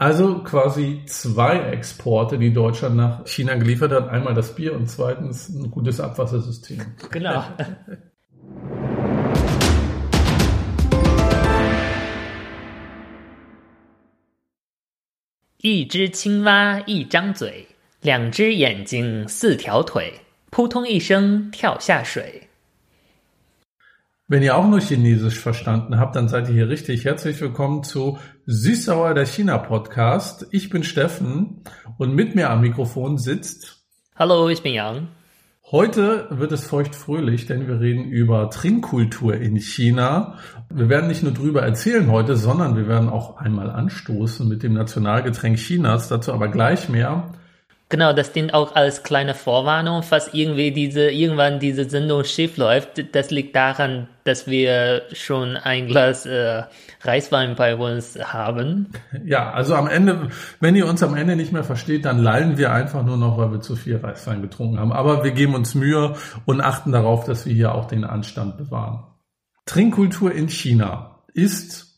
Also quasi zwei Exporte, die Deutschland nach China geliefert hat. Einmal das Bier und zweitens ein gutes Abwassersystem. Genau. 一只青蛙一张嘴，两只眼睛四条腿，扑通一声跳下水。 Wenn ihr auch nur Chinesisch verstanden habt, dann seid ihr hier richtig. Herzlich willkommen zu Süßsauer der China Podcast. Ich bin Steffen und mit mir am Mikrofon sitzt. Hallo, ich bin Yang. Heute wird es feuchtfröhlich, denn wir reden über Trinkkultur in China. Wir werden nicht nur drüber erzählen heute, sondern wir werden auch einmal anstoßen mit dem Nationalgetränk Chinas. Dazu aber gleich mehr. Genau, das dient auch als kleine Vorwarnung, falls irgendwie diese, irgendwann diese Sendung schief läuft. Das liegt daran, dass wir schon ein Glas äh, Reiswein bei uns haben. Ja, also am Ende, wenn ihr uns am Ende nicht mehr versteht, dann lallen wir einfach nur noch, weil wir zu viel Reiswein getrunken haben. Aber wir geben uns Mühe und achten darauf, dass wir hier auch den Anstand bewahren. Trinkkultur in China ist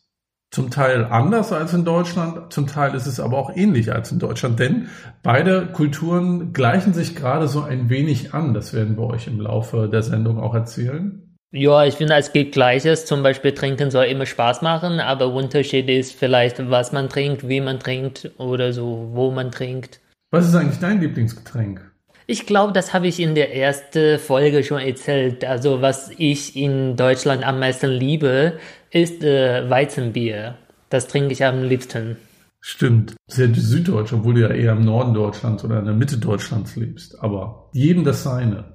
zum Teil anders als in Deutschland, zum Teil ist es aber auch ähnlich als in Deutschland, denn beide Kulturen gleichen sich gerade so ein wenig an. Das werden wir euch im Laufe der Sendung auch erzählen. Ja, ich finde, es gilt Gleiches. Zum Beispiel trinken soll immer Spaß machen, aber Unterschied ist vielleicht, was man trinkt, wie man trinkt oder so, wo man trinkt. Was ist eigentlich dein Lieblingsgetränk? Ich glaube, das habe ich in der ersten Folge schon erzählt. Also was ich in Deutschland am meisten liebe, ist äh, Weizenbier. Das trinke ich am liebsten. Stimmt. Sehr süddeutsch, obwohl du ja eher im Norden Deutschlands oder in der Mitte Deutschlands lebst. Aber jedem das seine.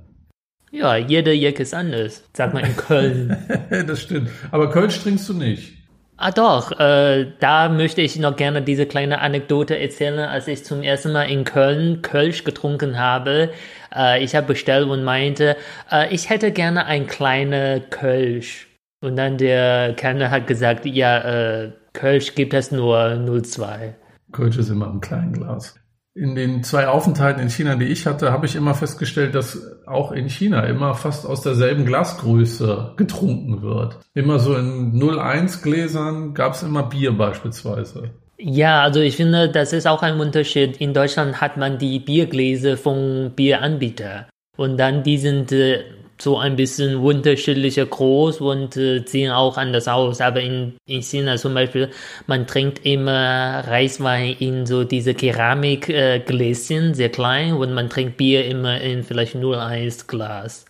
Ja, jeder Jack ist anders. Sag mal in Köln. das stimmt. Aber Kölsch trinkst du nicht. Ah doch, äh, da möchte ich noch gerne diese kleine Anekdote erzählen, als ich zum ersten Mal in Köln Kölsch getrunken habe. Äh, ich habe bestellt und meinte, äh, ich hätte gerne ein kleiner Kölsch. Und dann der Kellner hat gesagt, ja, äh, Kölsch gibt es nur 02. Kölsch ist immer im kleinen Glas. In den zwei Aufenthalten in China, die ich hatte, habe ich immer festgestellt, dass auch in China immer fast aus derselben Glasgröße getrunken wird. Immer so in 01 Gläsern gab es immer Bier beispielsweise. Ja, also ich finde, das ist auch ein Unterschied. In Deutschland hat man die Biergläser vom Bieranbieter. Und dann die sind äh, so ein bisschen unterschiedlicher groß und äh, sehen auch anders aus. Aber in, in China zum Beispiel, man trinkt immer Reiswein in so diese Keramikgläschen, äh, sehr klein, und man trinkt Bier immer in vielleicht 01 Glas.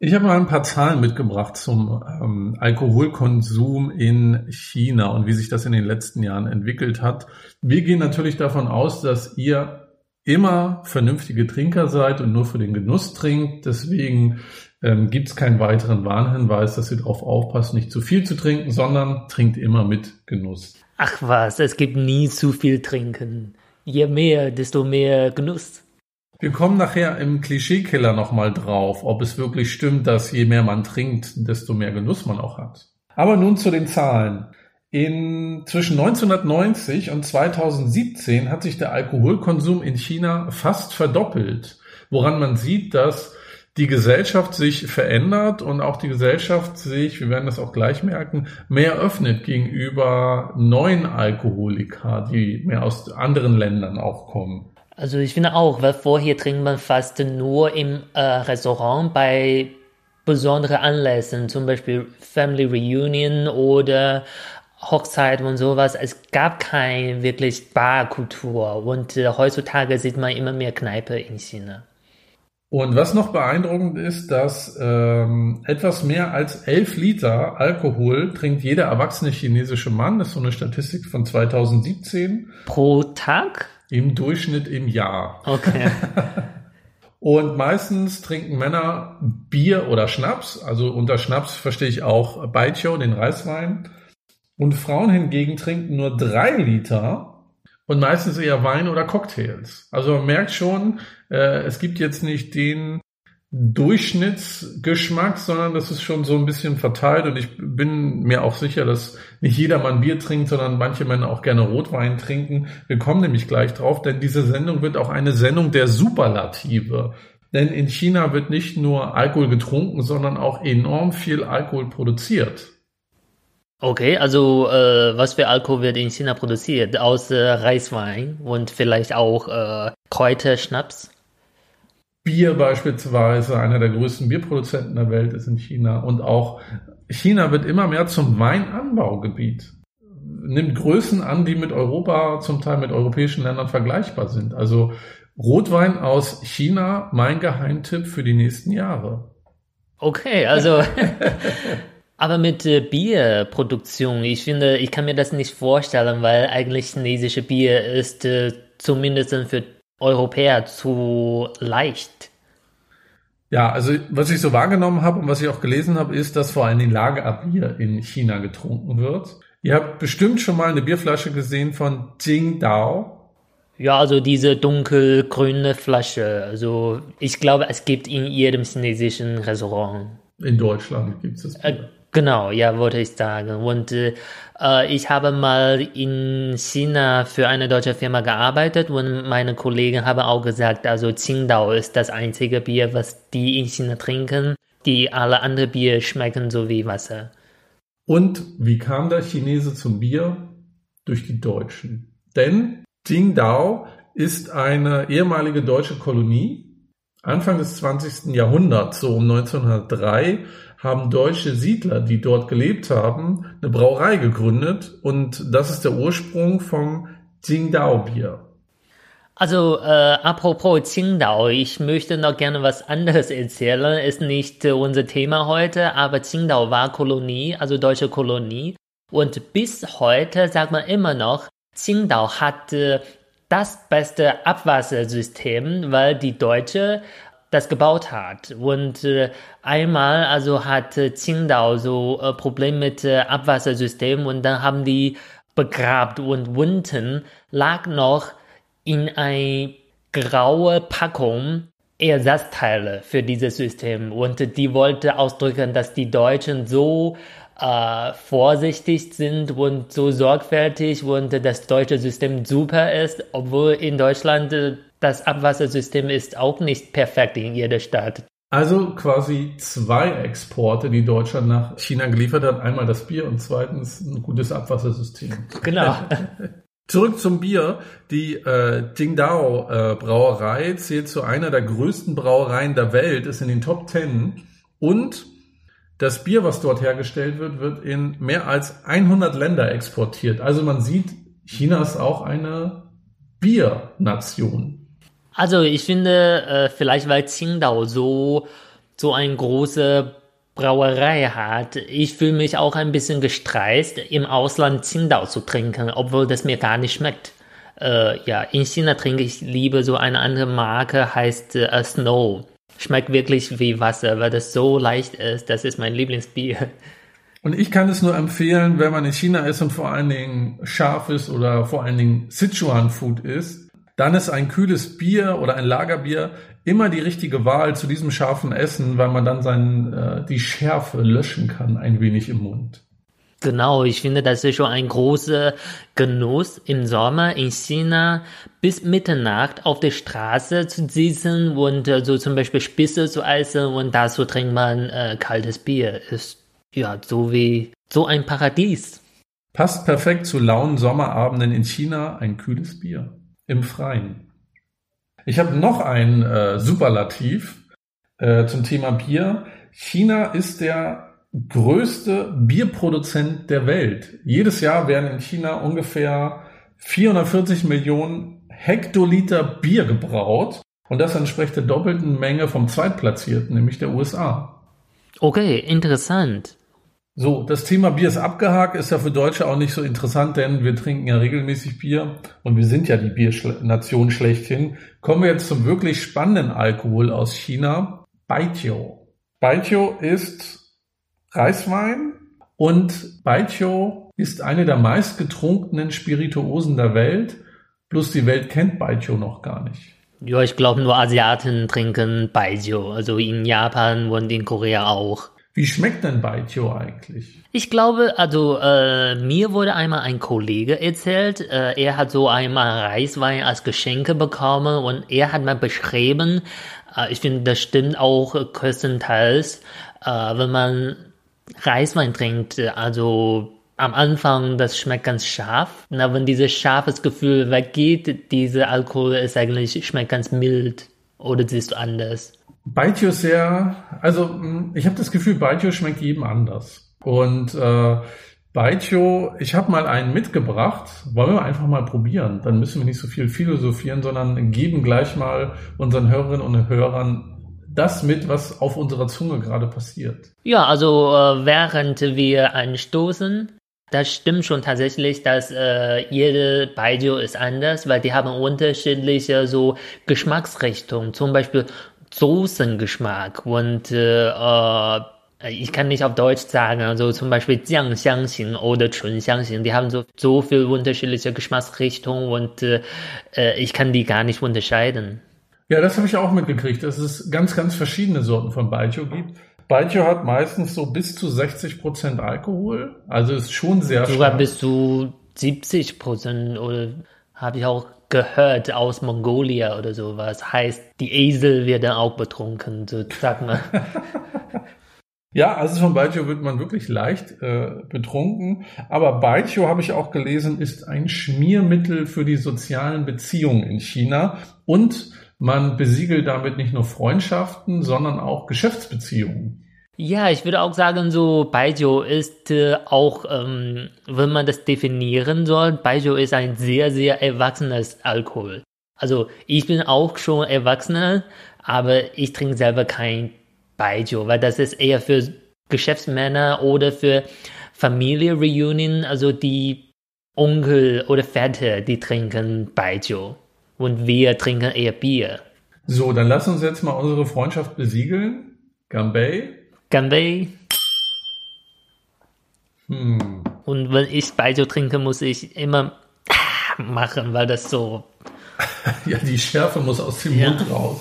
Ich habe mal ein paar Zahlen mitgebracht zum ähm, Alkoholkonsum in China und wie sich das in den letzten Jahren entwickelt hat. Wir gehen natürlich davon aus, dass ihr immer vernünftige Trinker seid und nur für den Genuss trinkt. Deswegen ähm, gibt es keinen weiteren Warnhinweis, dass ihr darauf aufpasst, nicht zu viel zu trinken, sondern trinkt immer mit Genuss. Ach was, es gibt nie zu viel trinken. Je mehr, desto mehr Genuss. Wir kommen nachher im Klischeekiller nochmal drauf, ob es wirklich stimmt, dass je mehr man trinkt, desto mehr Genuss man auch hat. Aber nun zu den Zahlen. In zwischen 1990 und 2017 hat sich der Alkoholkonsum in China fast verdoppelt, woran man sieht, dass die Gesellschaft sich verändert und auch die Gesellschaft sich, wir werden das auch gleich merken, mehr öffnet gegenüber neuen Alkoholika, die mehr aus anderen Ländern auch kommen. Also ich finde auch, weil vorher trinkt man fast nur im äh, Restaurant bei besonderen Anlässen, zum Beispiel Family Reunion oder Hochzeit und sowas. Es gab keine wirklich Barkultur und äh, heutzutage sieht man immer mehr Kneipe in China. Und was noch beeindruckend ist, dass ähm, etwas mehr als 11 Liter Alkohol trinkt jeder erwachsene chinesische Mann. Das ist so eine Statistik von 2017. Pro Tag? Im Durchschnitt im Jahr. Okay. Und meistens trinken Männer Bier oder Schnaps. Also unter Schnaps verstehe ich auch Baijiu, den Reiswein. Und Frauen hingegen trinken nur drei Liter und meistens eher Wein oder Cocktails. Also man merkt schon, äh, es gibt jetzt nicht den Durchschnittsgeschmack, sondern das ist schon so ein bisschen verteilt und ich bin mir auch sicher, dass nicht jeder Mann Bier trinkt, sondern manche Männer auch gerne Rotwein trinken. Wir kommen nämlich gleich drauf, denn diese Sendung wird auch eine Sendung der Superlative. Denn in China wird nicht nur Alkohol getrunken, sondern auch enorm viel Alkohol produziert. Okay, also äh, was für Alkohol wird in China produziert? Außer Reiswein und vielleicht auch äh, Kräuterschnaps? Bier beispielsweise, einer der größten Bierproduzenten der Welt ist in China. Und auch China wird immer mehr zum Weinanbaugebiet. Nimmt Größen an, die mit Europa, zum Teil mit europäischen Ländern vergleichbar sind. Also Rotwein aus China, mein Geheimtipp für die nächsten Jahre. Okay, also aber mit äh, Bierproduktion, ich finde, ich kann mir das nicht vorstellen, weil eigentlich chinesische Bier ist äh, zumindest für Europäer zu leicht. Ja, also was ich so wahrgenommen habe und was ich auch gelesen habe, ist, dass vor allem Dingen Lagerbier in China getrunken wird. Ihr habt bestimmt schon mal eine Bierflasche gesehen von Jingdao. Ja, also diese dunkelgrüne Flasche. Also ich glaube, es gibt in jedem chinesischen Restaurant. In Deutschland gibt es das. Bier. Genau, ja, wollte ich sagen. Und äh, ich habe mal in China für eine deutsche Firma gearbeitet und meine Kollegen haben auch gesagt, also Qingdao ist das einzige Bier, was die in China trinken. Die alle anderen Bier schmecken so wie Wasser. Und wie kam der Chinese zum Bier? Durch die Deutschen. Denn Qingdao ist eine ehemalige deutsche Kolonie. Anfang des 20. Jahrhunderts, so um 1903, haben deutsche Siedler, die dort gelebt haben, eine Brauerei gegründet und das ist der Ursprung vom Qingdao-Bier. Also äh, apropos Qingdao, ich möchte noch gerne was anderes erzählen. Ist nicht äh, unser Thema heute, aber Qingdao war Kolonie, also deutsche Kolonie. Und bis heute sagt man immer noch, Qingdao hat äh, das beste Abwassersystem, weil die Deutsche das gebaut hat. Und äh, einmal also hat äh, Qingdao so äh, Problem mit äh, Abwassersystem und dann haben die begrabt und unten lag noch in ein graue Packung Ersatzteile für dieses System und die wollte ausdrücken, dass die Deutschen so äh, vorsichtig sind und so sorgfältig und das deutsche System super ist, obwohl in Deutschland äh, das Abwassersystem ist auch nicht perfekt in jeder Stadt. Also quasi zwei Exporte, die Deutschland nach China geliefert hat. Einmal das Bier und zweitens ein gutes Abwassersystem. Genau. Zurück zum Bier. Die äh, Jingdao äh, Brauerei zählt zu einer der größten Brauereien der Welt, ist in den Top Ten. Und das Bier, was dort hergestellt wird, wird in mehr als 100 Länder exportiert. Also man sieht, China ist auch eine Biernation. Also ich finde, äh, vielleicht weil Qingdao so, so eine große Brauerei hat, ich fühle mich auch ein bisschen gestresst, im Ausland Qingdao zu trinken, obwohl das mir gar nicht schmeckt. Äh, ja, in China trinke ich lieber so eine andere Marke, heißt äh, Snow. Schmeckt wirklich wie Wasser, weil das so leicht ist. Das ist mein Lieblingsbier. Und ich kann es nur empfehlen, wenn man in China ist und vor allen Dingen scharf ist oder vor allen Dingen Sichuan Food ist, dann ist ein kühles Bier oder ein Lagerbier immer die richtige Wahl zu diesem scharfen Essen, weil man dann seinen, äh, die Schärfe löschen kann ein wenig im Mund. Genau, ich finde, das ist schon ein großer Genuss im Sommer in China bis Mitternacht auf der Straße zu sitzen und äh, so zum Beispiel Spitze zu essen und dazu trinkt man äh, kaltes Bier. Ist ja so wie so ein Paradies. Passt perfekt zu lauen Sommerabenden in China ein kühles Bier im Freien. Ich habe noch ein äh, Superlativ äh, zum Thema Bier. China ist der größte Bierproduzent der Welt. Jedes Jahr werden in China ungefähr 440 Millionen Hektoliter Bier gebraut. Und das entspricht der doppelten Menge vom Zweitplatzierten, nämlich der USA. Okay, interessant. So, das Thema Bier ist abgehakt, ist ja für Deutsche auch nicht so interessant, denn wir trinken ja regelmäßig Bier und wir sind ja die Biernation schlechthin. Kommen wir jetzt zum wirklich spannenden Alkohol aus China, Baijiu. Baijiu ist Reiswein und Baijiu ist eine der meistgetrunkenen Spirituosen der Welt, bloß die Welt kennt Baijiu noch gar nicht. Ja, ich glaube nur Asiaten trinken Baijiu, also in Japan und in Korea auch. Wie schmeckt denn Baijiu eigentlich? Ich glaube, also äh, mir wurde einmal ein Kollege erzählt, äh, er hat so einmal Reiswein als Geschenke bekommen und er hat mal beschrieben, äh, ich finde, das stimmt auch größtenteils, äh, wenn man Reiswein trinkt, also am Anfang, das schmeckt ganz scharf. Na, wenn dieses scharfes Gefühl weggeht, dieser Alkohol ist eigentlich, schmeckt ganz mild. Oder siehst du anders? Baijiu ist sehr, also hm, ich habe das Gefühl, Baijiu schmeckt jedem anders. Und äh, Baijiu, ich habe mal einen mitgebracht, wollen wir einfach mal probieren. Dann müssen wir nicht so viel philosophieren, sondern geben gleich mal unseren Hörerinnen und Hörern das mit, was auf unserer Zunge gerade passiert. Ja, also äh, während wir anstoßen, das stimmt schon tatsächlich, dass äh, jede Baijiu ist anders, weil die haben unterschiedliche so Geschmacksrichtungen. Zum Beispiel Soßengeschmack und äh, äh, ich kann nicht auf Deutsch sagen, also zum Beispiel Jiangxiangxing oder Chunxiangxing, die haben so, so viel unterschiedliche Geschmacksrichtungen und äh, äh, ich kann die gar nicht unterscheiden. Ja, das habe ich auch mitgekriegt, dass es ganz, ganz verschiedene Sorten von Baijiu gibt. Baijiu hat meistens so bis zu 60 Prozent Alkohol, also ist schon sehr Sogar stark. bis zu 70 Prozent oder habe ich auch gehört aus Mongolia oder sowas. Heißt, die Esel werden auch betrunken, so sag mal. ja, also von Baijiu wird man wirklich leicht äh, betrunken. Aber Baijiu, habe ich auch gelesen, ist ein Schmiermittel für die sozialen Beziehungen in China. Und man besiegelt damit nicht nur Freundschaften, sondern auch Geschäftsbeziehungen. Ja, ich würde auch sagen, so Baijiu ist äh, auch, ähm, wenn man das definieren soll, Baijiu ist ein sehr, sehr erwachsenes Alkohol. Also ich bin auch schon erwachsener, aber ich trinke selber kein Baijiu, weil das ist eher für Geschäftsmänner oder für Familie Reunion, also die Onkel oder Väter, die trinken Baijiu und wir trinken eher Bier. So, dann lass uns jetzt mal unsere Freundschaft besiegeln. Gambay. Gambay. Hm. Und wenn ich Baijiu trinke, muss ich immer machen, weil das so. ja, die Schärfe muss aus dem ja. Mund raus.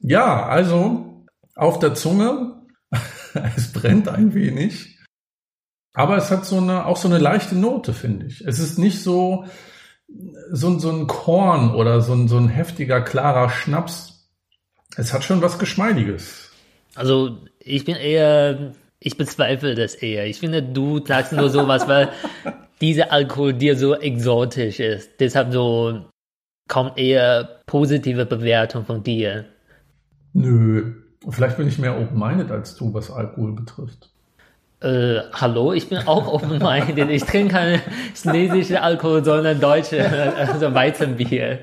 Ja, also auf der Zunge. es brennt ein wenig. Aber es hat so eine, auch so eine leichte Note, finde ich. Es ist nicht so, so, so ein Korn oder so ein, so ein heftiger, klarer Schnaps. Es hat schon was Geschmeidiges. Also ich bin eher, ich bezweifle das eher. Ich finde, du sagst nur sowas, weil dieser Alkohol dir so exotisch ist. Deshalb so kommt eher positive Bewertung von dir. Nö, vielleicht bin ich mehr open-minded als du, was Alkohol betrifft. Äh, hallo, ich bin auch open-minded. Ich trinke keinen chinesischen Alkohol, sondern deutsche, also Weizenbier.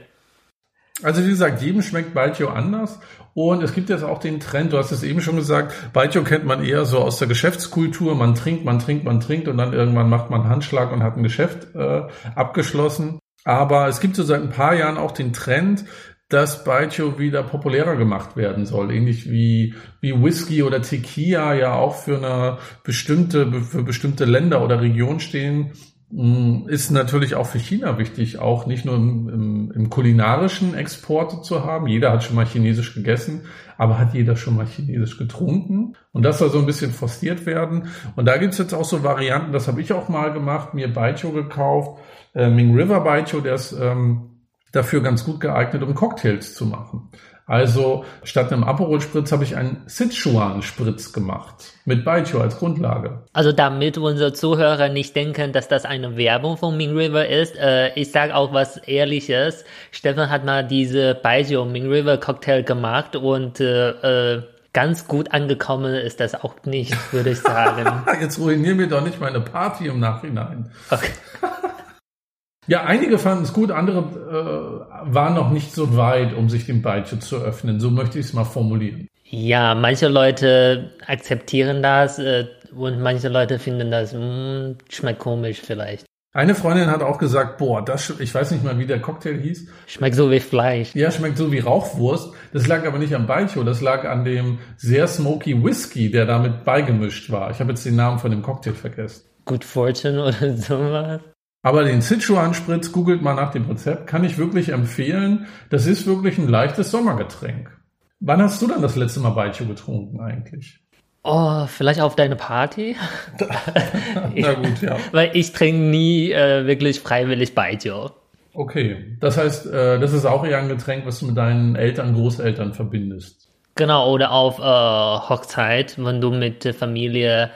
Also wie gesagt, jedem schmeckt Baijiu anders. Und es gibt jetzt auch den Trend, du hast es eben schon gesagt, Baijiu kennt man eher so aus der Geschäftskultur. Man trinkt, man trinkt, man trinkt und dann irgendwann macht man einen Handschlag und hat ein Geschäft äh, abgeschlossen. Aber es gibt so seit ein paar Jahren auch den Trend, dass Baijiu wieder populärer gemacht werden soll. Ähnlich wie, wie Whisky oder Tequila ja auch für eine bestimmte, für bestimmte Länder oder Region stehen ist natürlich auch für China wichtig, auch nicht nur im, im, im, kulinarischen Export zu haben. Jeder hat schon mal Chinesisch gegessen, aber hat jeder schon mal Chinesisch getrunken? Und das soll so ein bisschen forciert werden. Und da gibt's jetzt auch so Varianten, das habe ich auch mal gemacht, mir Baijiu gekauft, äh, Ming River Baijiu, der ist ähm, dafür ganz gut geeignet, um Cocktails zu machen. Also statt einem Aperol-Spritz habe ich einen Sichuan-Spritz gemacht mit Baijiu als Grundlage. Also damit unsere Zuhörer nicht denken, dass das eine Werbung von Ming River ist, äh, ich sage auch was Ehrliches. Stefan hat mal diese Baijiu Ming River Cocktail gemacht und äh, äh, ganz gut angekommen ist das auch nicht, würde ich sagen. Jetzt ruinieren wir doch nicht meine Party im Nachhinein. Okay. Ja, einige fanden es gut, andere äh, waren noch nicht so weit, um sich dem Baijiu zu öffnen. So möchte ich es mal formulieren. Ja, manche Leute akzeptieren das äh, und manche Leute finden das mh, hm, schmeckt komisch vielleicht. Eine Freundin hat auch gesagt, boah, das, ich weiß nicht mal, wie der Cocktail hieß. Schmeckt so wie Fleisch. Ja, schmeckt so wie Rauchwurst. Das lag aber nicht am Baijiu, das lag an dem sehr smoky Whisky, der damit beigemischt war. Ich habe jetzt den Namen von dem Cocktail vergessen. Good Fortune oder sowas. Aber den Sichuan-Spritz, googelt mal nach dem Rezept, kann ich wirklich empfehlen. Das ist wirklich ein leichtes Sommergetränk. Wann hast du dann das letzte Mal Baijiu getrunken eigentlich? Oh, vielleicht auf deine Party? Na gut, ja. Weil ich trinke nie äh, wirklich freiwillig Baijiu. Okay, das heißt, äh, das ist auch eher ein Getränk, was du mit deinen Eltern, Großeltern verbindest. Genau, oder auf äh, Hochzeit, wenn du mit der Familie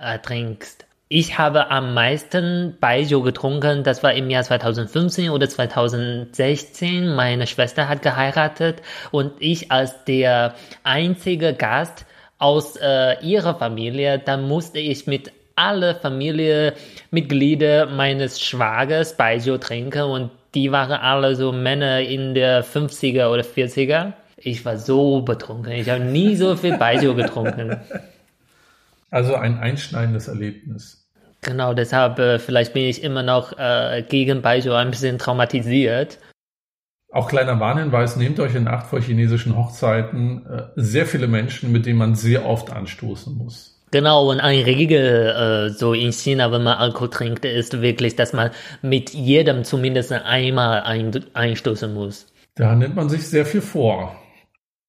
äh, trinkst. Ich habe am meisten Baijiu getrunken, das war im Jahr 2015 oder 2016. Meine Schwester hat geheiratet und ich als der einzige Gast aus äh, ihrer Familie, dann musste ich mit alle Familienmitglieder meines Schwagers Baijiu trinken und die waren alle so Männer in der 50er oder 40er. Ich war so betrunken. Ich habe nie so viel Baijiu getrunken. Also ein einschneidendes Erlebnis. Genau, deshalb äh, vielleicht bin ich immer noch äh, gegen Baijiu ein bisschen traumatisiert. Auch kleiner Warnhinweis, nehmt euch in Acht vor chinesischen Hochzeiten äh, sehr viele Menschen, mit denen man sehr oft anstoßen muss. Genau, und eine Regel äh, so in China, wenn man Alkohol trinkt, ist wirklich, dass man mit jedem zumindest einmal ein, einstoßen muss. Da nimmt man sich sehr viel vor.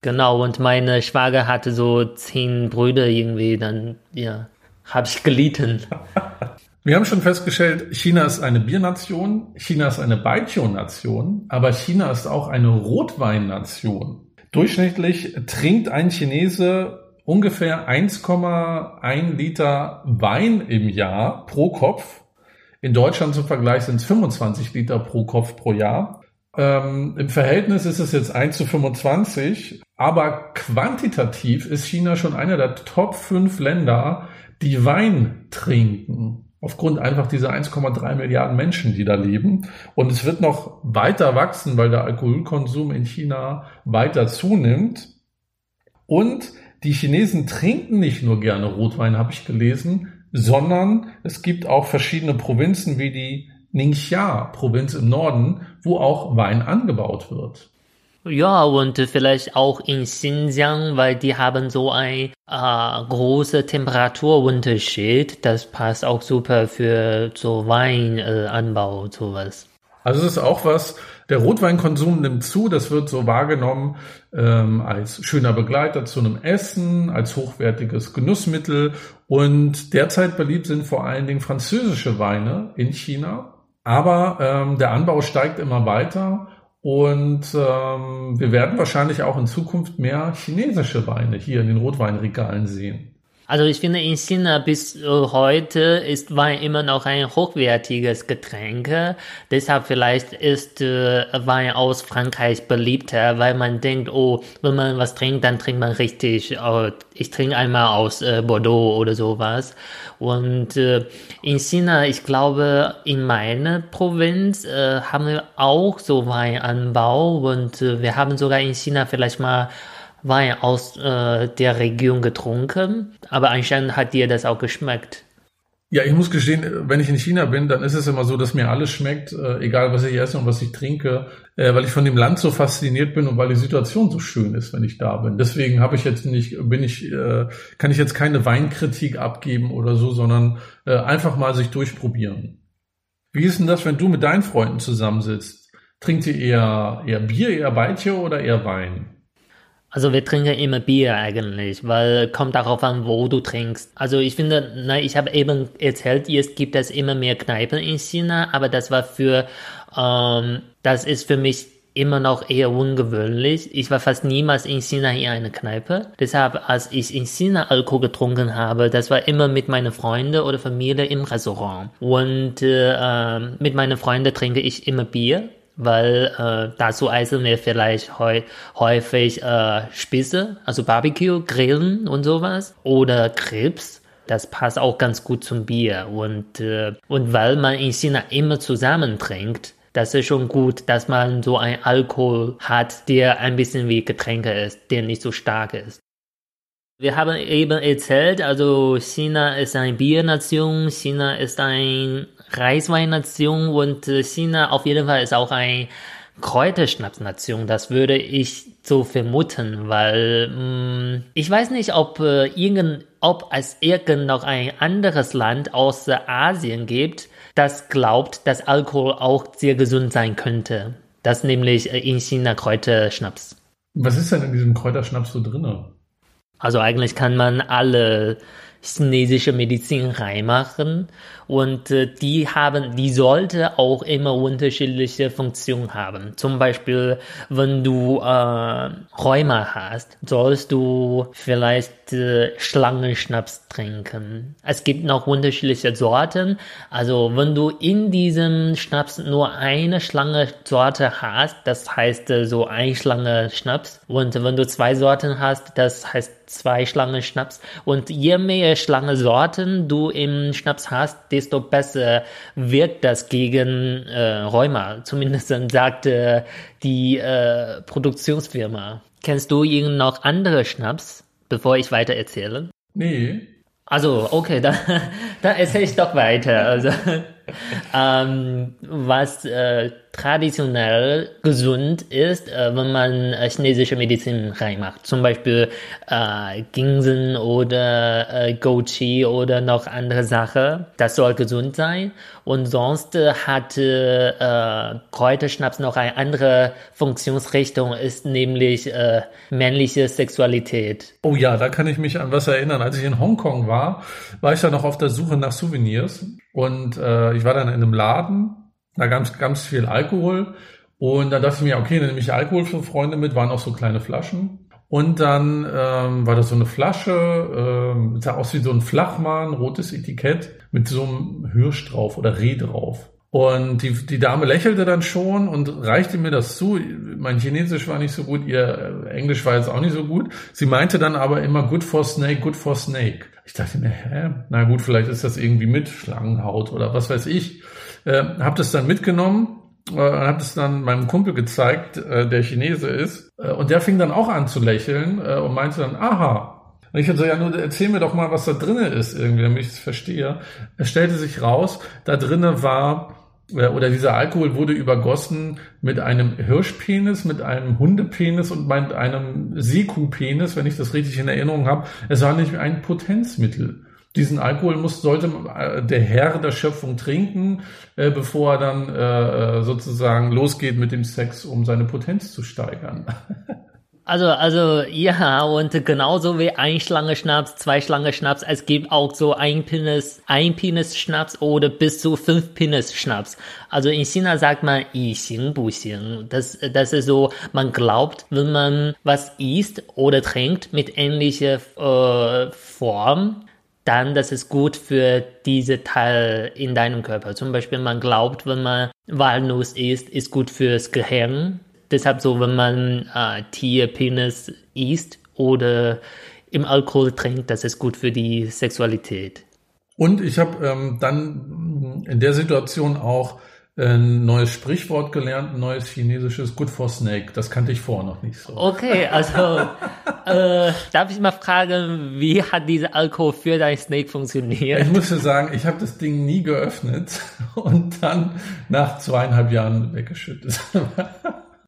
Genau, und meine Schwager hatte so zehn Brüder irgendwie, dann, ja, habe ich gelitten. Wir haben schon festgestellt, China ist eine Biernation, China ist eine Baijiu-Nation, aber China ist auch eine Rotweinnation. Durchschnittlich trinkt ein Chinese ungefähr 1,1 Liter Wein im Jahr pro Kopf. In Deutschland zum Vergleich sind es 25 Liter pro Kopf pro Jahr. Ähm, Im Verhältnis ist es jetzt 1 zu 25, aber quantitativ ist China schon einer der Top 5 Länder, die Wein trinken. Aufgrund einfach dieser 1,3 Milliarden Menschen, die da leben. Und es wird noch weiter wachsen, weil der Alkoholkonsum in China weiter zunimmt. Und die Chinesen trinken nicht nur gerne Rotwein, habe ich gelesen, sondern es gibt auch verschiedene Provinzen wie die Ningxia-Provinz im Norden, wo auch Wein angebaut wird. Ja, und vielleicht auch in Xinjiang, weil die haben so ein äh, großer Temperaturunterschied. Das passt auch super für so Weinanbau, äh, sowas. Also es ist auch was, der Rotweinkonsum nimmt zu, das wird so wahrgenommen ähm, als schöner Begleiter zu einem Essen, als hochwertiges Genussmittel und derzeit beliebt sind vor allen Dingen französische Weine in China. Aber ähm, der Anbau steigt immer weiter und ähm, wir werden wahrscheinlich auch in Zukunft mehr chinesische Weine hier in den Rotweinregalen sehen. Also ich finde, in China bis äh, heute ist Wein immer noch ein hochwertiges Getränk. Deshalb vielleicht ist äh, Wein aus Frankreich beliebter, weil man denkt, oh, wenn man was trinkt, dann trinkt man richtig. Oh, ich trinke einmal aus äh, Bordeaux oder sowas. Und äh, in China, ich glaube, in meiner Provinz äh, haben wir auch so Weinanbau und äh, wir haben sogar in China vielleicht mal Wein aus äh, der Region getrunken, aber anscheinend hat dir das auch geschmeckt. Ja, ich muss gestehen, wenn ich in China bin, dann ist es immer so, dass mir alles schmeckt, äh, egal was ich esse und was ich trinke, äh, weil ich von dem Land so fasziniert bin und weil die Situation so schön ist, wenn ich da bin. Deswegen habe ich jetzt nicht, bin ich, äh, kann ich jetzt keine Weinkritik abgeben oder so, sondern äh, einfach mal sich durchprobieren. Wie ist denn das, wenn du mit deinen Freunden zusammensitzt? Trinkt ihr eher, eher Bier, eher Beitje oder eher Wein? Also wir trinken immer Bier eigentlich, weil kommt darauf an, wo du trinkst. Also ich finde, na, ich habe eben erzählt, es gibt es immer mehr Kneipen in China, aber das war für, ähm, das ist für mich immer noch eher ungewöhnlich. Ich war fast niemals in China in einer Kneipe. Deshalb, als ich in China Alkohol getrunken habe, das war immer mit meinen Freunden oder Familie im Restaurant. Und äh, ähm, mit meinen Freunden trinke ich immer Bier weil äh, dazu essen wir vielleicht heu häufig äh, Spitze, also Barbecue, Grillen und sowas oder Krebs. Das passt auch ganz gut zum Bier und äh, und weil man in China immer zusammen trinkt, das ist schon gut, dass man so ein Alkohol hat, der ein bisschen wie Getränke ist, der nicht so stark ist. Wir haben eben erzählt, also China ist eine Biernation, China ist ein Reisweinnation und äh, China auf jeden Fall ist auch ein Kräuterschnapsnation. Das würde ich so vermuten, weil mh, mm, ich weiß nicht, ob äh, irgend, ob es irgend noch ein anderes Land aus Asien gibt, das glaubt, dass Alkohol auch sehr gesund sein könnte. Das nämlich äh, in China Kräuterschnaps. Was ist denn in diesem Kräuterschnaps so drinne? Also eigentlich kann man alle chinesische Medizin reinmachen und äh, die haben, die sollte auch immer unterschiedliche Funktionen haben. Zum Beispiel, wenn du äh, Rheuma hast, sollst du vielleicht äh, Schlangenschnaps trinken. Es gibt noch unterschiedliche Sorten. Also wenn du in diesem Schnaps nur eine Schlangensorte hast, das heißt äh, so ein Schlange Schnaps. Und wenn du zwei Sorten hast, das heißt zwei Schlangen Schnaps. Und je mehr Schlangensorten du im Schnaps hast, desto besser wirkt das gegen äh, Rheuma. Zumindest sagte die äh, Produktionsfirma. Kennst du irgend noch andere Schnaps, bevor ich weiter erzähle? Nee. Also, okay, dann, dann erzähle ich doch weiter. Also, ähm, was äh, traditionell gesund ist, äh, wenn man äh, chinesische Medizin reinmacht. Zum Beispiel äh, Ginseng oder äh, Goji oder noch andere Sachen. Das soll gesund sein. Und sonst äh, hat äh, Kräuterschnaps noch eine andere Funktionsrichtung, ist nämlich äh, männliche Sexualität. Oh ja, da kann ich mich an was erinnern. Als ich in Hongkong war, war ich ja noch auf der Suche nach Souvenirs und äh, ich war dann in einem Laden da es ganz viel Alkohol. Und da dachte ich mir, okay, dann nehme ich Alkohol für Freunde mit, waren auch so kleine Flaschen. Und dann ähm, war das so eine Flasche, ähm, sah aus wie so ein Flachmann, rotes Etikett mit so einem Hirsch drauf oder Reh drauf. Und die, die Dame lächelte dann schon und reichte mir das zu. Mein Chinesisch war nicht so gut, ihr Englisch war jetzt auch nicht so gut. Sie meinte dann aber immer good for snake, good for snake. Ich dachte mir, hä? Na gut, vielleicht ist das irgendwie mit Schlangenhaut oder was weiß ich. Äh, habe das dann mitgenommen äh, und habe das dann meinem Kumpel gezeigt, äh, der Chinese ist. Äh, und der fing dann auch an zu lächeln äh, und meinte dann, aha. Und ich so, ja, nur erzähl mir doch mal, was da drinnen ist, irgendwie, damit ich es verstehe. Es stellte sich raus, da drinnen war äh, oder dieser Alkohol wurde übergossen mit einem Hirschpenis, mit einem Hundepenis und mit einem Seekuhpenis, wenn ich das richtig in Erinnerung habe. Es war nicht ein Potenzmittel. Diesen Alkohol muss, sollte äh, der Herr der Schöpfung trinken, äh, bevor er dann äh, äh, sozusagen losgeht mit dem Sex, um seine Potenz zu steigern. Also, also, ja, und genauso wie ein Schlange Schnaps, zwei Schlange Schnaps, es gibt auch so ein Penis, ein Penis Schnaps oder bis zu fünf Penis Schnaps. Also in China sagt man, i xing bu xing. Das, das ist so, man glaubt, wenn man was isst oder trinkt mit ähnlicher äh, Form, dann, das ist gut für diese Teil in deinem Körper. Zum Beispiel, man glaubt, wenn man Walnuss isst, ist gut fürs Gehirn. Deshalb so, wenn man äh, Tierpenis isst oder im Alkohol trinkt, das ist gut für die Sexualität. Und ich habe ähm, dann in der Situation auch ein neues Sprichwort gelernt, ein neues chinesisches Good for Snake. Das kannte ich vorher noch nicht so. Okay, also äh, darf ich mal fragen, wie hat dieser Alkohol für dein Snake funktioniert? Ich muss ja sagen, ich habe das Ding nie geöffnet und dann nach zweieinhalb Jahren weggeschüttet.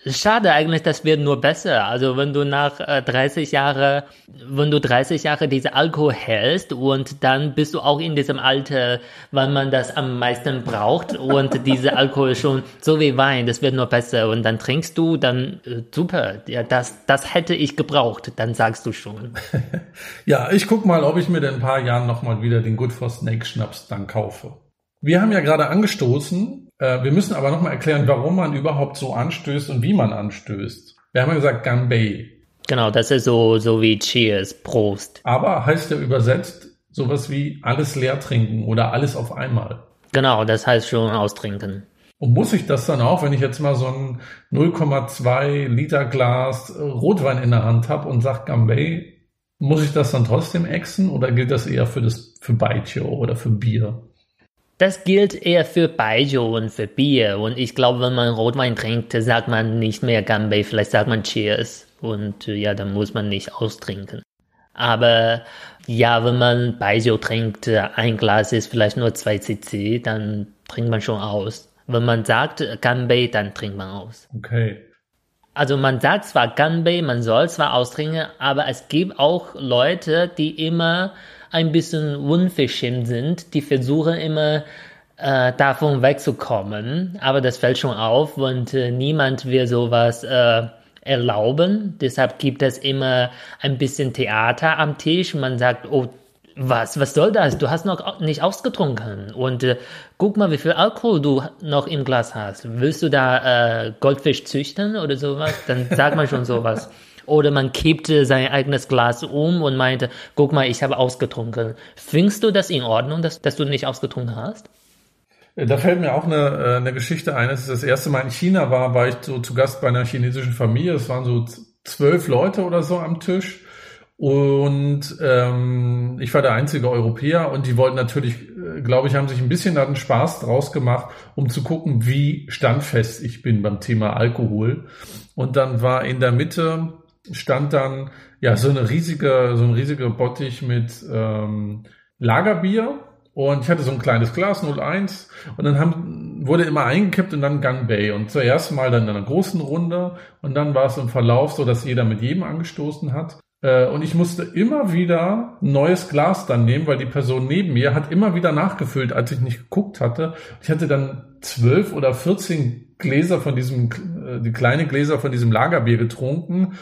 Schade eigentlich, das wird nur besser. Also wenn du nach äh, 30 Jahre, wenn du 30 Jahre diese Alkohol hältst und dann bist du auch in diesem Alter, wann man das am meisten braucht und diese Alkohol schon so wie Wein, das wird nur besser und dann trinkst du, dann äh, super, ja, das, das hätte ich gebraucht, dann sagst du schon. ja, ich guck mal, ob ich mir in ein paar Jahren nochmal wieder den Good for Snake Schnaps dann kaufe. Wir haben ja gerade angestoßen, äh, wir müssen aber nochmal erklären, warum man überhaupt so anstößt und wie man anstößt. Wir haben ja gesagt Ganbei. Genau, das ist so, so wie Cheers, Prost. Aber heißt ja übersetzt sowas wie alles leer trinken oder alles auf einmal. Genau, das heißt schon austrinken. Und muss ich das dann auch, wenn ich jetzt mal so ein 0,2 Liter Glas Rotwein in der Hand habe und sage Gambay, muss ich das dann trotzdem exen oder gilt das eher für das für Baijiu oder für Bier? Das gilt eher für Baijiu und für Bier. Und ich glaube, wenn man Rotwein trinkt, sagt man nicht mehr Ganbei, vielleicht sagt man Cheers. Und äh, ja, dann muss man nicht austrinken. Aber ja, wenn man Baijiu trinkt, äh, ein Glas ist vielleicht nur 2 cc, dann trinkt man schon aus. Wenn man sagt Ganbei, dann trinkt man aus. Okay. Also man sagt zwar Ganbei, man soll zwar austrinken, aber es gibt auch Leute, die immer ein bisschen unverschämt sind, die versuchen immer äh, davon wegzukommen, aber das fällt schon auf und äh, niemand will sowas äh, erlauben. Deshalb gibt es immer ein bisschen Theater am Tisch. Man sagt, oh, was, was soll das? Du hast noch nicht ausgetrunken. Und äh, guck mal, wie viel Alkohol du noch im Glas hast. Willst du da äh, Goldfisch züchten oder sowas? Dann sagt man schon sowas. Oder man kippte sein eigenes Glas um und meinte, guck mal, ich habe ausgetrunken. Findest du das in Ordnung, dass, dass du nicht ausgetrunken hast? Da fällt mir auch eine, äh, eine Geschichte ein. Als ich das erste Mal in China war, war ich so zu Gast bei einer chinesischen Familie. Es waren so zwölf Leute oder so am Tisch. Und ähm, ich war der einzige Europäer und die wollten natürlich, äh, glaube ich, haben sich ein bisschen den Spaß draus gemacht, um zu gucken, wie standfest ich bin beim Thema Alkohol. Und dann war in der Mitte stand dann ja so eine riesige, so ein riesiger Bottich mit ähm, Lagerbier. Und ich hatte so ein kleines Glas 01 und dann haben, wurde immer eingekippt und dann Gunbay und zuerst mal dann in einer großen Runde. Und dann war es im Verlauf so, dass jeder mit jedem angestoßen hat. Äh, und ich musste immer wieder ein neues Glas dann nehmen, weil die Person neben mir hat immer wieder nachgefüllt, als ich nicht geguckt hatte. Ich hatte dann zwölf oder vierzehn Gläser von diesem, äh, die kleine Gläser von diesem Lagerbier getrunken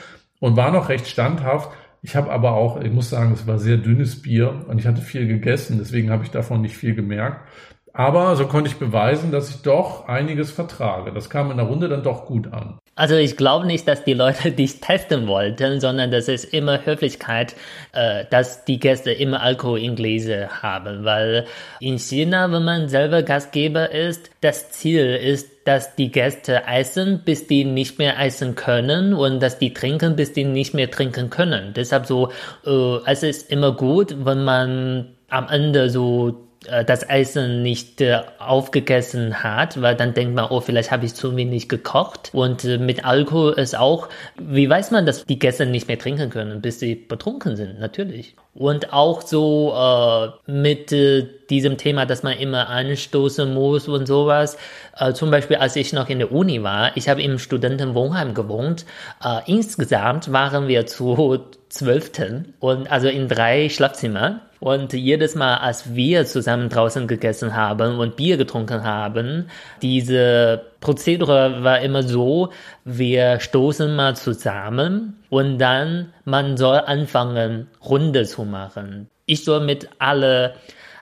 und war noch recht standhaft. Ich habe aber auch, ich muss sagen, es war sehr dünnes Bier und ich hatte viel gegessen, deswegen habe ich davon nicht viel gemerkt. Aber so konnte ich beweisen, dass ich doch einiges vertrage. Das kam in der Runde dann doch gut an. Also ich glaube nicht, dass die Leute dich testen wollten, sondern das ist immer Höflichkeit, äh, dass die Gäste immer Alkohol in Gläser haben. Weil in China, wenn man selber Gastgeber ist, das Ziel ist, dass die Gäste essen, bis die nicht mehr essen können und dass die trinken, bis die nicht mehr trinken können. Deshalb so, äh, es ist immer gut, wenn man am Ende so das Essen nicht äh, aufgegessen hat, weil dann denkt man, oh, vielleicht habe ich zu wenig gekocht. Und äh, mit Alkohol ist auch, wie weiß man, dass die Gäste nicht mehr trinken können, bis sie betrunken sind, natürlich. Und auch so äh, mit äh, diesem Thema, dass man immer anstoßen muss und sowas. Äh, zum Beispiel, als ich noch in der Uni war, ich habe im Studentenwohnheim gewohnt. Äh, insgesamt waren wir zu zwölften und also in drei Schlafzimmern. Und jedes Mal, als wir zusammen draußen gegessen haben und Bier getrunken haben, diese Prozedere war immer so, wir stoßen mal zusammen und dann man soll anfangen, Runde zu machen. Ich soll mit alle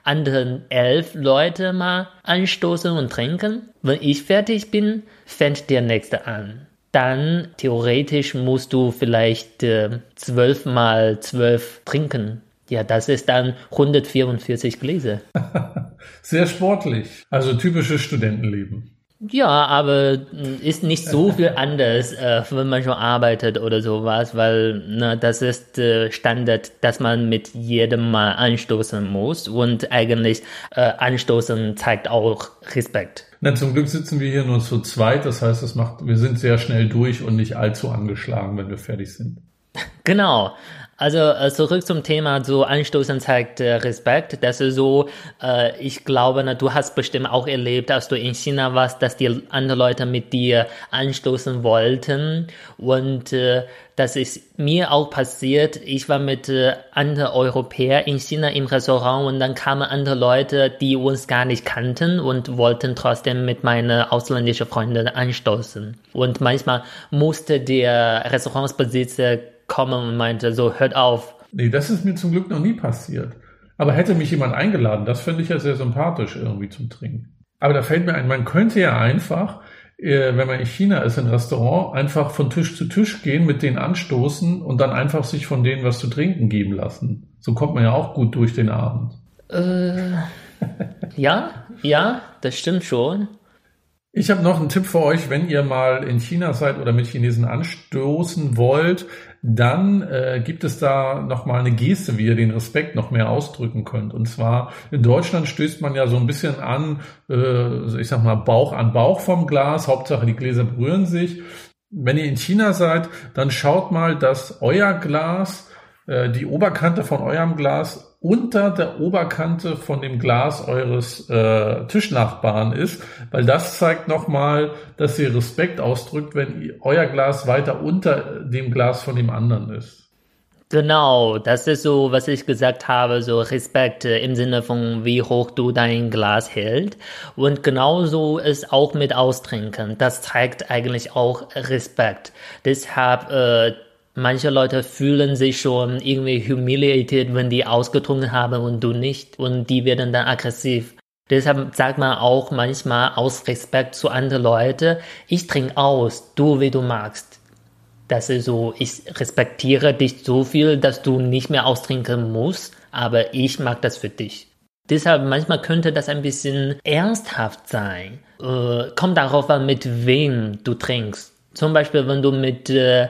anderen elf Leute mal anstoßen und trinken. Wenn ich fertig bin, fängt der nächste an dann theoretisch musst du vielleicht zwölf äh, mal zwölf trinken. Ja, das ist dann 144 Gläser. Sehr sportlich. Also typisches Studentenleben. Ja, aber ist nicht so viel anders, äh, wenn man schon arbeitet oder sowas, weil na, das ist äh, Standard, dass man mit jedem mal anstoßen muss und eigentlich äh, anstoßen zeigt auch Respekt. Na, zum Glück sitzen wir hier nur zu zweit, das heißt, das macht, wir sind sehr schnell durch und nicht allzu angeschlagen, wenn wir fertig sind. Genau. Also äh, zurück zum Thema, so Anstoßen zeigt äh, Respekt. Das ist so, äh, ich glaube, du hast bestimmt auch erlebt, als du in China warst, dass die anderen Leute mit dir anstoßen wollten. Und äh, das ist mir auch passiert. Ich war mit anderen Europäern in China im Restaurant und dann kamen andere Leute, die uns gar nicht kannten und wollten trotzdem mit meinen ausländischen Freunden anstoßen. Und manchmal musste der Restaurantsbesitzer kommen und meinte, so hört auf. Nee, das ist mir zum Glück noch nie passiert. Aber hätte mich jemand eingeladen, das finde ich ja sehr sympathisch irgendwie zum Trinken. Aber da fällt mir ein, man könnte ja einfach, äh, wenn man in China ist, im Restaurant, einfach von Tisch zu Tisch gehen, mit denen anstoßen und dann einfach sich von denen was zu trinken geben lassen. So kommt man ja auch gut durch den Abend. Äh, ja, ja, das stimmt schon. Ich habe noch einen Tipp für euch, wenn ihr mal in China seid oder mit Chinesen anstoßen wollt, dann äh, gibt es da nochmal eine Geste, wie ihr den Respekt noch mehr ausdrücken könnt. Und zwar in Deutschland stößt man ja so ein bisschen an, äh, ich sag mal, Bauch an Bauch vom Glas, Hauptsache die Gläser berühren sich. Wenn ihr in China seid, dann schaut mal, dass euer Glas, äh, die Oberkante von eurem Glas unter der Oberkante von dem Glas eures äh, Tischnachbarn ist, weil das zeigt nochmal, dass ihr Respekt ausdrückt, wenn euer Glas weiter unter dem Glas von dem anderen ist. Genau, das ist so, was ich gesagt habe, so Respekt äh, im Sinne von, wie hoch du dein Glas hält. Und genauso ist auch mit Austrinken. Das zeigt eigentlich auch Respekt. Deshalb äh, Manche Leute fühlen sich schon irgendwie humiliated, wenn die ausgetrunken haben und du nicht. Und die werden dann aggressiv. Deshalb sagt man auch manchmal aus Respekt zu anderen Leuten, ich trinke aus, du wie du magst. Das ist so, ich respektiere dich so viel, dass du nicht mehr austrinken musst, aber ich mag das für dich. Deshalb manchmal könnte das ein bisschen ernsthaft sein. Äh, kommt darauf an, mit wem du trinkst. Zum Beispiel, wenn du mit äh,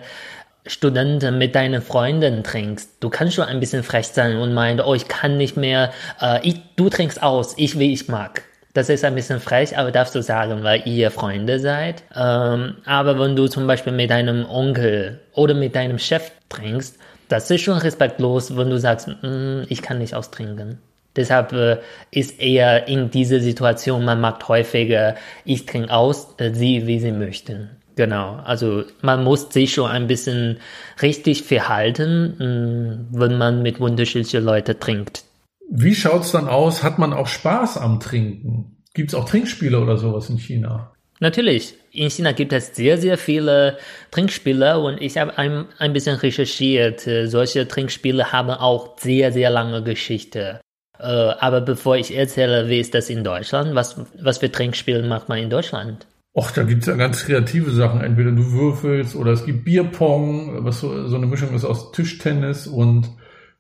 Studenten, mit deinen Freunden trinkst, du kannst schon ein bisschen frech sein und meinen, oh, ich kann nicht mehr, äh, ich, du trinkst aus, ich wie ich mag. Das ist ein bisschen frech, aber darfst du sagen, weil ihr Freunde seid. Ähm, aber wenn du zum Beispiel mit deinem Onkel oder mit deinem Chef trinkst, das ist schon respektlos, wenn du sagst, mm, ich kann nicht austrinken. Deshalb äh, ist eher in dieser Situation, man macht häufiger, ich trinke aus, äh, sie wie sie möchten. Genau, also man muss sich schon ein bisschen richtig verhalten, mm, wenn man mit unterschiedlichen Leuten trinkt. Wie schaut's dann aus? Hat man auch Spaß am Trinken? Gibt's auch Trinkspiele oder sowas in China? Natürlich. In China gibt es sehr, sehr viele Trinkspiele und ich habe ein, ein bisschen recherchiert. Solche Trinkspiele haben auch sehr, sehr lange Geschichte. Äh, aber bevor ich erzähle, wie ist das in Deutschland? Was, was für Trinkspiele macht man in Deutschland? Och, da gibt's ja ganz kreative Sachen. Entweder du würfelst oder es gibt Bierpong, was so, so eine Mischung ist aus Tischtennis und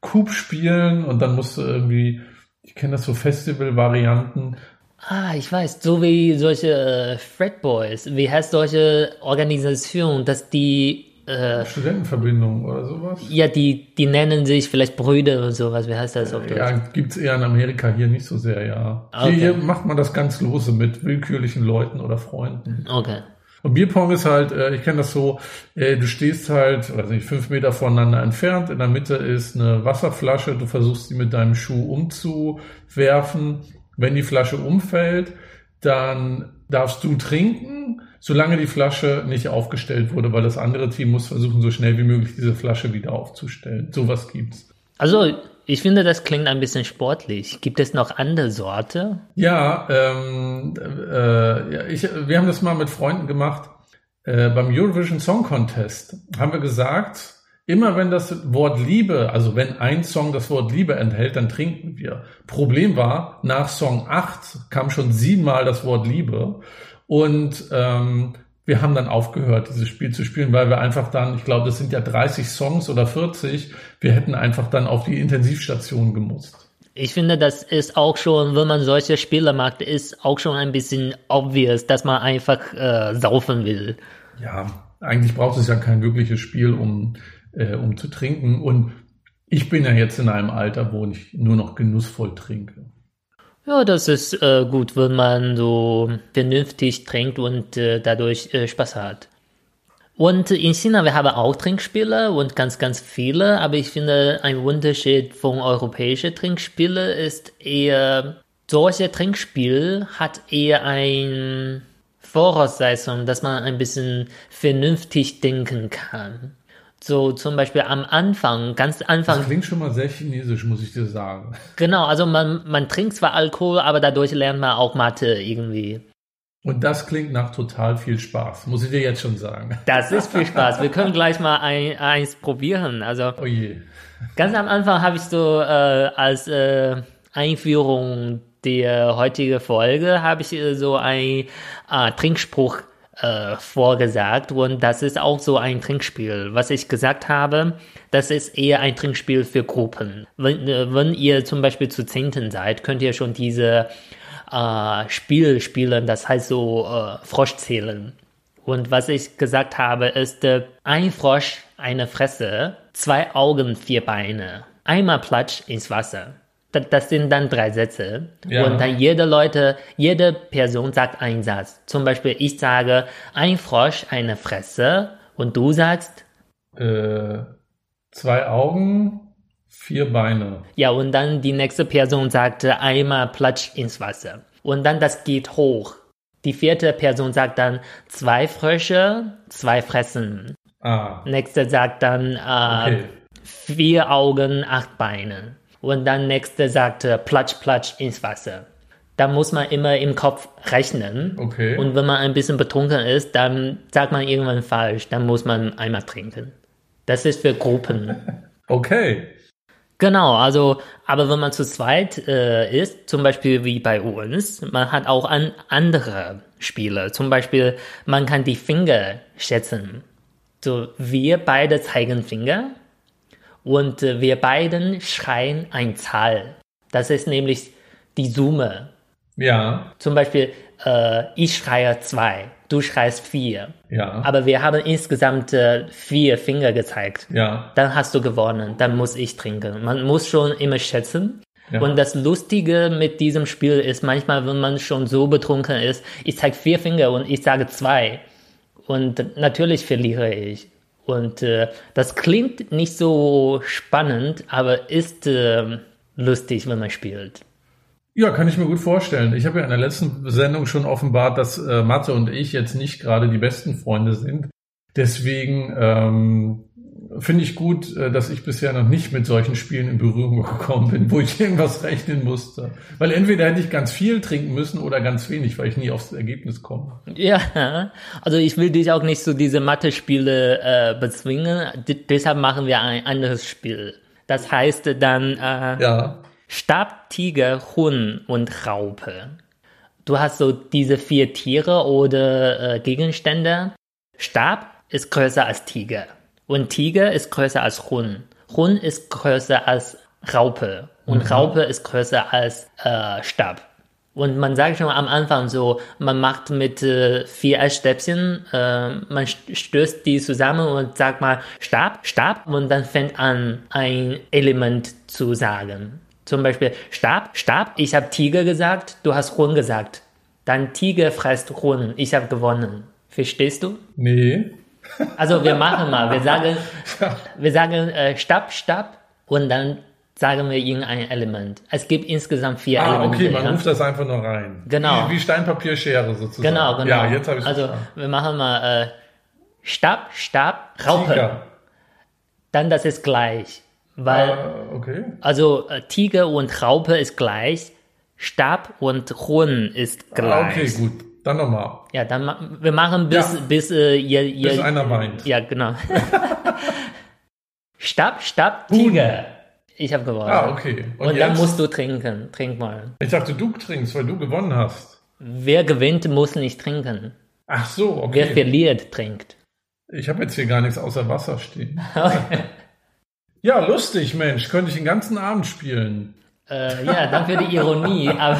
Coop spielen und dann musst du irgendwie, ich kenne das so Festival-Varianten. Ah, ich weiß, so wie solche äh, Fred Boys, wie heißt solche Organisation, dass die äh, Studentenverbindung oder sowas? Ja, die, die nennen sich vielleicht Brüder oder sowas. Wie heißt das auf Deutsch? Ja, gibt's eher in Amerika, hier nicht so sehr, ja. Okay. Hier, hier macht man das ganz lose mit willkürlichen Leuten oder Freunden. Okay. Und Bierpong ist halt, äh, ich kenne das so, äh, du stehst halt, weiß nicht, fünf Meter voneinander entfernt, in der Mitte ist eine Wasserflasche, du versuchst sie mit deinem Schuh umzuwerfen. Wenn die Flasche umfällt, dann darfst du trinken, solange die Flasche nicht aufgestellt wurde, weil das andere Team muss versuchen, so schnell wie möglich diese Flasche wieder aufzustellen. Sowas gibt's. Also ich finde, das klingt ein bisschen sportlich. Gibt es noch andere Sorte? Ja, ähm, äh, ich, wir haben das mal mit Freunden gemacht. Äh, beim Eurovision Song Contest haben wir gesagt, immer wenn das Wort Liebe, also wenn ein Song das Wort Liebe enthält, dann trinken wir. Problem war, nach Song 8 kam schon siebenmal das Wort Liebe. Und ähm, wir haben dann aufgehört, dieses Spiel zu spielen, weil wir einfach dann, ich glaube, das sind ja 30 Songs oder 40, wir hätten einfach dann auf die Intensivstation gemusst. Ich finde, das ist auch schon, wenn man solche Spiele macht, ist auch schon ein bisschen obvious, dass man einfach äh, saufen will. Ja, eigentlich braucht es ja kein wirkliches Spiel, um, äh, um zu trinken. Und ich bin ja jetzt in einem Alter, wo ich nur noch genussvoll trinke. Ja, das ist äh, gut, wenn man so vernünftig trinkt und äh, dadurch äh, Spaß hat. Und in China, wir haben auch Trinkspiele und ganz, ganz viele, aber ich finde, ein Unterschied von europäischen Trinkspielen ist eher, solche Trinkspiel hat eher ein Voraussetzung, dass man ein bisschen vernünftig denken kann. So zum Beispiel am Anfang, ganz Anfang. Das klingt schon mal sehr chinesisch, muss ich dir sagen. Genau, also man, man trinkt zwar Alkohol, aber dadurch lernt man auch Mathe irgendwie. Und das klingt nach total viel Spaß, muss ich dir jetzt schon sagen. Das ist viel Spaß. Wir können gleich mal ein, eins probieren. Also oh je. ganz am Anfang habe ich so äh, als äh, Einführung der heutigen Folge habe ich äh, so ein äh, Trinkspruch äh, vorgesagt und das ist auch so ein Trinkspiel. Was ich gesagt habe, das ist eher ein Trinkspiel für Gruppen. Wenn, äh, wenn ihr zum Beispiel zu Zehnten seid, könnt ihr schon diese äh, Spiel spielen, das heißt so äh, Frosch zählen. Und was ich gesagt habe, ist äh, ein Frosch, eine Fresse, zwei Augen, vier Beine. Einmal Platsch ins Wasser. Das, das sind dann drei Sätze. Ja. Und dann jede Leute, jede Person sagt einen Satz. Zum Beispiel, ich sage, ein Frosch, eine Fresse. Und du sagst? Äh, zwei Augen, vier Beine. Ja, und dann die nächste Person sagte einmal Platsch ins Wasser. Und dann das geht hoch. Die vierte Person sagt dann zwei Frösche, zwei Fressen. Ah. Nächste sagt dann äh, okay. vier Augen, acht Beine. Und dann nächste sagte Platsch, Platsch ins Wasser. Da muss man immer im Kopf rechnen. Okay. Und wenn man ein bisschen betrunken ist, dann sagt man irgendwann falsch. Dann muss man einmal trinken. Das ist für Gruppen. Okay. Genau, also, aber wenn man zu zweit äh, ist, zum Beispiel wie bei uns, man hat auch an andere Spiele. Zum Beispiel, man kann die Finger schätzen. So, wir beide zeigen Finger und äh, wir beiden schreien ein Zahl. Das ist nämlich die Summe. Ja. Zum Beispiel, äh, ich schreie zwei, du schreist vier. Ja. Aber wir haben insgesamt äh, vier Finger gezeigt. Ja. Dann hast du gewonnen, dann muss ich trinken. Man muss schon immer schätzen. Ja. Und das Lustige mit diesem Spiel ist manchmal, wenn man schon so betrunken ist, ich zeige vier Finger und ich sage zwei. Und natürlich verliere ich. Und äh, das klingt nicht so spannend, aber ist äh, lustig, wenn man spielt. Ja, kann ich mir gut vorstellen. Ich habe ja in der letzten Sendung schon offenbart, dass äh, Mathe und ich jetzt nicht gerade die besten Freunde sind. Deswegen ähm, finde ich gut, äh, dass ich bisher noch nicht mit solchen Spielen in Berührung gekommen bin, wo ich irgendwas rechnen musste. Weil entweder hätte ich ganz viel trinken müssen oder ganz wenig, weil ich nie aufs Ergebnis komme. Ja, also ich will dich auch nicht so diese Mathe-Spiele äh, bezwingen. D deshalb machen wir ein anderes Spiel. Das heißt dann äh, Ja. Stab, Tiger, Huhn und Raupe. Du hast so diese vier Tiere oder äh, Gegenstände. Stab ist größer als Tiger und Tiger ist größer als Huhn. Huhn ist größer als Raupe und Raupe ist größer als äh, Stab. Und man sagt schon am Anfang so, man macht mit äh, vier Essstäbchen, äh, man st- stößt die zusammen und sagt mal Stab, Stab und dann fängt an, ein Element zu sagen. Zum Beispiel Stab, Stab, ich habe Tiger gesagt, du hast Huhn gesagt. Dann Tiger frisst Huhn, ich habe gewonnen. Verstehst du? Nee. Also wir machen mal, wir sagen, wir sagen äh, Stab, Stab und dann sagen wir irgendein Element. Es gibt insgesamt vier Ah, Elemente. okay, man ja? ruft das einfach nur rein. Genau. Wie, wie Stein, Papier, Schere sozusagen. Genau, genau. Ja, jetzt habe ich Also wir machen mal äh, Stab, Stab, Raupe. Tiger. Dann das ist gleich. Weil, Ah, okay. also äh, Tiger und Raupe ist gleich, Stab und Huhn ist gleich. Ah, okay, gut. Dann nochmal. Ja, dann ma wir machen bis, Ja. bis äh, ihr, ihr Bis einer weint. Ja, genau. Stab, Stab, Tiger. Ich habe gewonnen. Ah, okay. Und, Und, dann musst du trinken. Trink mal. ich dachte, du trinkst, weil du gewonnen hast. Wer gewinnt, muss nicht trinken. Ach so, Wer okay. verliert, trinkt. Ich habe jetzt hier gar nichts außer Wasser stehen. Ja, lustig, Mensch. Könnte ich den ganzen Abend spielen. Äh, ja, danke für die Ironie. Aber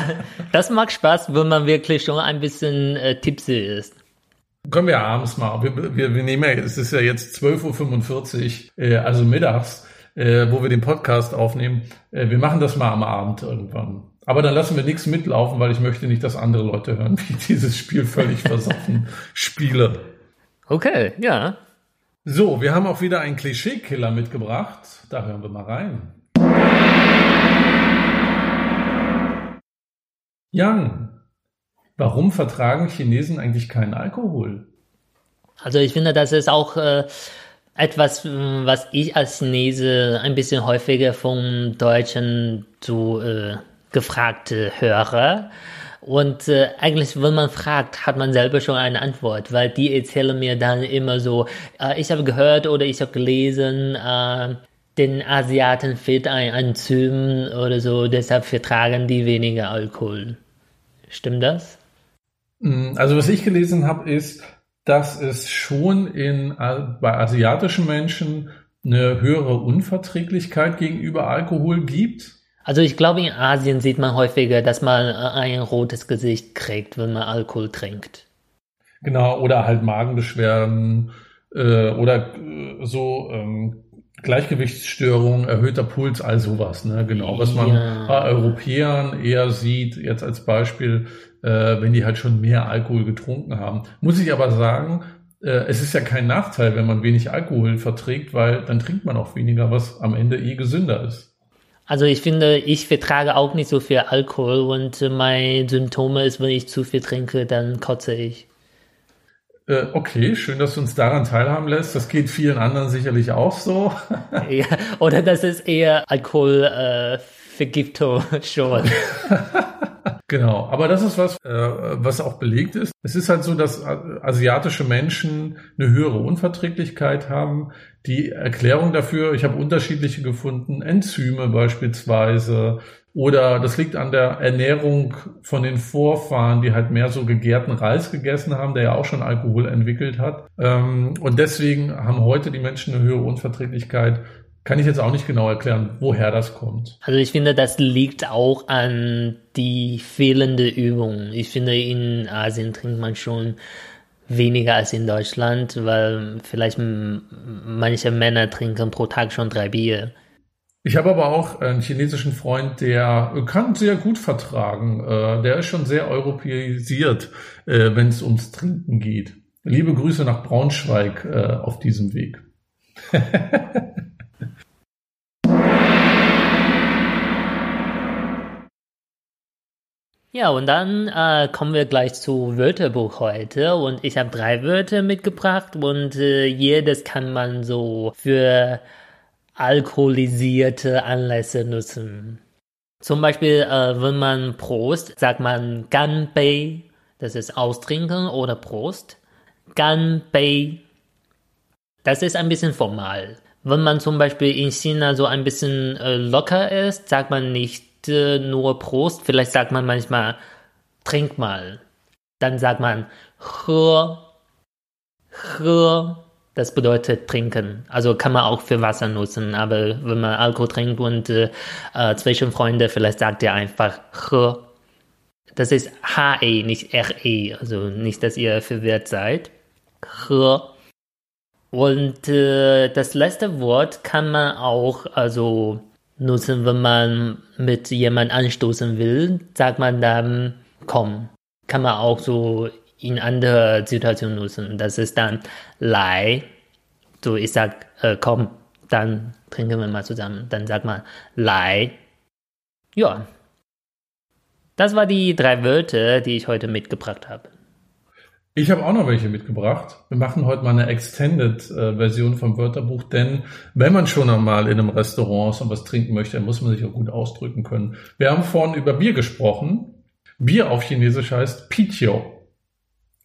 das macht Spaß, wenn man wirklich schon ein bisschen äh, tipsy ist. Können wir abends mal. Wir, wir, wir nehmen ja, es ist ja jetzt 12.45 Uhr, äh, also mittags, äh, wo wir den Podcast aufnehmen. Äh, wir machen das mal am Abend irgendwann. Aber dann lassen wir nichts mitlaufen, weil ich möchte nicht, dass andere Leute hören, wie ich dieses Spiel völlig versoffen spiele. Okay, ja. So, wir haben auch wieder einen Klischee-Killer mitgebracht. Da hören wir mal rein. Yang, warum vertragen Chinesen eigentlich keinen Alkohol? Also ich finde, das ist auch äh, etwas, äh, was ich als Chinese ein bisschen häufiger vom Deutschen so äh, gefragt äh, höre. Und äh, eigentlich, wenn man fragt, hat man selber schon eine Antwort, weil die erzählen mir dann immer so, äh, ich habe gehört oder ich habe gelesen, äh, den Asiaten fehlt ein Enzym oder so, deshalb vertragen die weniger Alkohol. Stimmt das? Also was ich gelesen habe, ist, dass es schon in, bei asiatischen Menschen eine höhere Unverträglichkeit gegenüber Alkohol gibt. Also ich glaube, in Asien sieht man häufiger, dass man äh, ein rotes Gesicht kriegt, wenn man Alkohol trinkt. Genau, oder halt Magenbeschwerden äh, oder äh, so ähm, Gleichgewichtsstörungen, erhöhter Puls, all sowas, ne? Genau, was man Ja. bei Europäern eher sieht, jetzt als Beispiel, äh, wenn die halt schon mehr Alkohol getrunken haben. Muss ich aber sagen, äh, es ist ja kein Nachteil, wenn man wenig Alkohol verträgt, weil dann trinkt man auch weniger, was am Ende eh gesünder ist. Also ich finde, ich vertrage auch nicht so viel Alkohol und äh, mein Symptome ist, wenn ich zu viel trinke, dann kotze ich. Äh, okay, schön, dass du uns daran teilhaben lässt. Das geht vielen anderen sicherlich auch so. ja, oder das ist eher Alkoholvergiftung äh, schon. Genau, aber das ist was, äh, was auch belegt ist. Es ist halt so, dass asiatische Menschen eine höhere Unverträglichkeit haben. Die Erklärung dafür, ich habe unterschiedliche gefunden, Enzyme beispielsweise, oder das liegt an der Ernährung von den Vorfahren, die halt mehr so gegärten Reis gegessen haben, der ja auch schon Alkohol entwickelt hat. Ähm, und deswegen haben heute die Menschen eine höhere Unverträglichkeit kann ich jetzt auch nicht genau erklären, woher das kommt. Also ich finde, das liegt auch an die fehlende Übung. Ich finde, in Asien trinkt man schon weniger als in Deutschland, weil vielleicht manche Männer trinken pro Tag schon drei Bier. Ich habe aber auch einen chinesischen Freund, der kann sehr gut vertragen. Äh, der ist schon sehr europäisiert, äh, wenn es ums Trinken geht. Liebe Grüße nach Braunschweig äh, auf diesem Weg. Ja, und dann äh, kommen wir gleich zu Wörterbuch heute. Und ich habe drei Wörter mitgebracht und äh, jedes kann man so für alkoholisierte Anlässe nutzen. Zum Beispiel, äh, wenn man Prost, sagt man Ganbei, das ist Austrinken oder Prost. Ganbei, das ist ein bisschen formal. Wenn man zum Beispiel in China so ein bisschen äh, locker ist, sagt man nicht äh, nur Prost, vielleicht sagt man manchmal trink mal. Dann sagt man he, he, das bedeutet trinken. Also kann man auch für Wasser nutzen, aber wenn man Alkohol trinkt und äh, äh zwischen Freunden, vielleicht sagt ihr einfach he. Das ist H-E, nicht R-E, also nicht, dass ihr verwirrt seid. He. Und äh, das letzte Wort kann man auch, also nutzen, wenn man mit jemand anstoßen will, sagt man dann komm. Kann man auch so in andere Situationen nutzen. Das ist dann Lai. So, ich sag, äh, komm, dann trinken wir mal zusammen. Dann sagt man Lai. Ja. Das war die drei Wörter, die ich heute mitgebracht habe. Ich habe auch noch welche mitgebracht. Wir machen heute mal eine Extended-Version vom Wörterbuch, denn wenn man schon einmal in einem Restaurant so was trinken möchte, dann muss man sich auch gut ausdrücken können. Wir haben vorhin über Bier gesprochen. Bier auf Chinesisch heißt Pitio.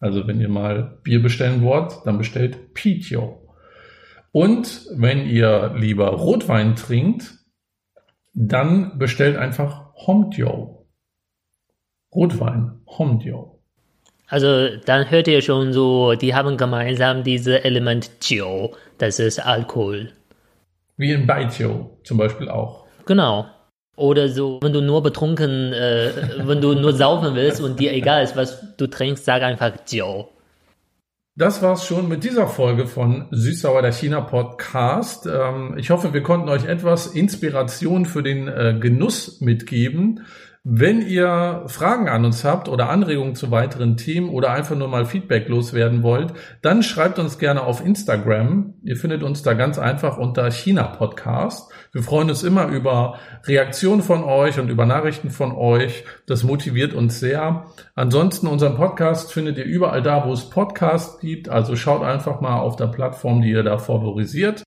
Also wenn ihr mal Bier bestellen wollt, dann bestellt Pitio. Und wenn ihr lieber Rotwein trinkt, dann bestellt einfach Homdio. Rotwein, Homdio. Also dann hört ihr schon so, die haben gemeinsam diese Element Jiu, das ist Alkohol. Wie in Baijiu zum Beispiel auch. Genau. Oder so, wenn du nur betrunken, äh, wenn du nur saufen willst und dir egal ist, was du trinkst, sag einfach Jiu. Das war's schon mit dieser Folge von Süßsauer der China Podcast. Ähm, ich hoffe, wir konnten euch etwas Inspiration für den äh, Genuss mitgeben. Wenn ihr Fragen an uns habt oder Anregungen zu weiteren Themen oder einfach nur mal Feedback loswerden wollt, dann schreibt uns gerne auf Instagram. Ihr findet uns da ganz einfach unter China Podcast. Wir freuen uns immer über Reaktionen von euch und über Nachrichten von euch. Das motiviert uns sehr. Ansonsten unseren Podcast findet ihr überall da, wo es Podcasts gibt. Also schaut einfach mal auf der Plattform, die ihr da favorisiert.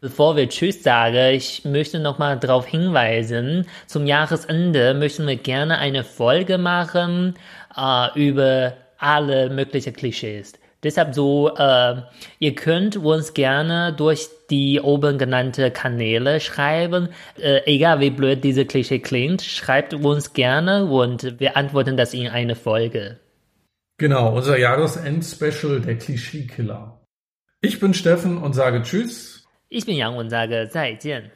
Bevor wir Tschüss sagen, ich möchte nochmal darauf hinweisen, zum Jahresende möchten wir gerne eine Folge machen äh, über alle möglichen Klischees. Deshalb so, äh, ihr könnt uns gerne durch die oben genannten Kanäle schreiben. Äh, egal wie blöd diese Klischee klingt, schreibt uns gerne und wir antworten das in eine Folge. Genau, unser Jahresend-Special, der Klischeekiller. Ich bin Steffen und sage Tschüss. 一品洋文大哥再见。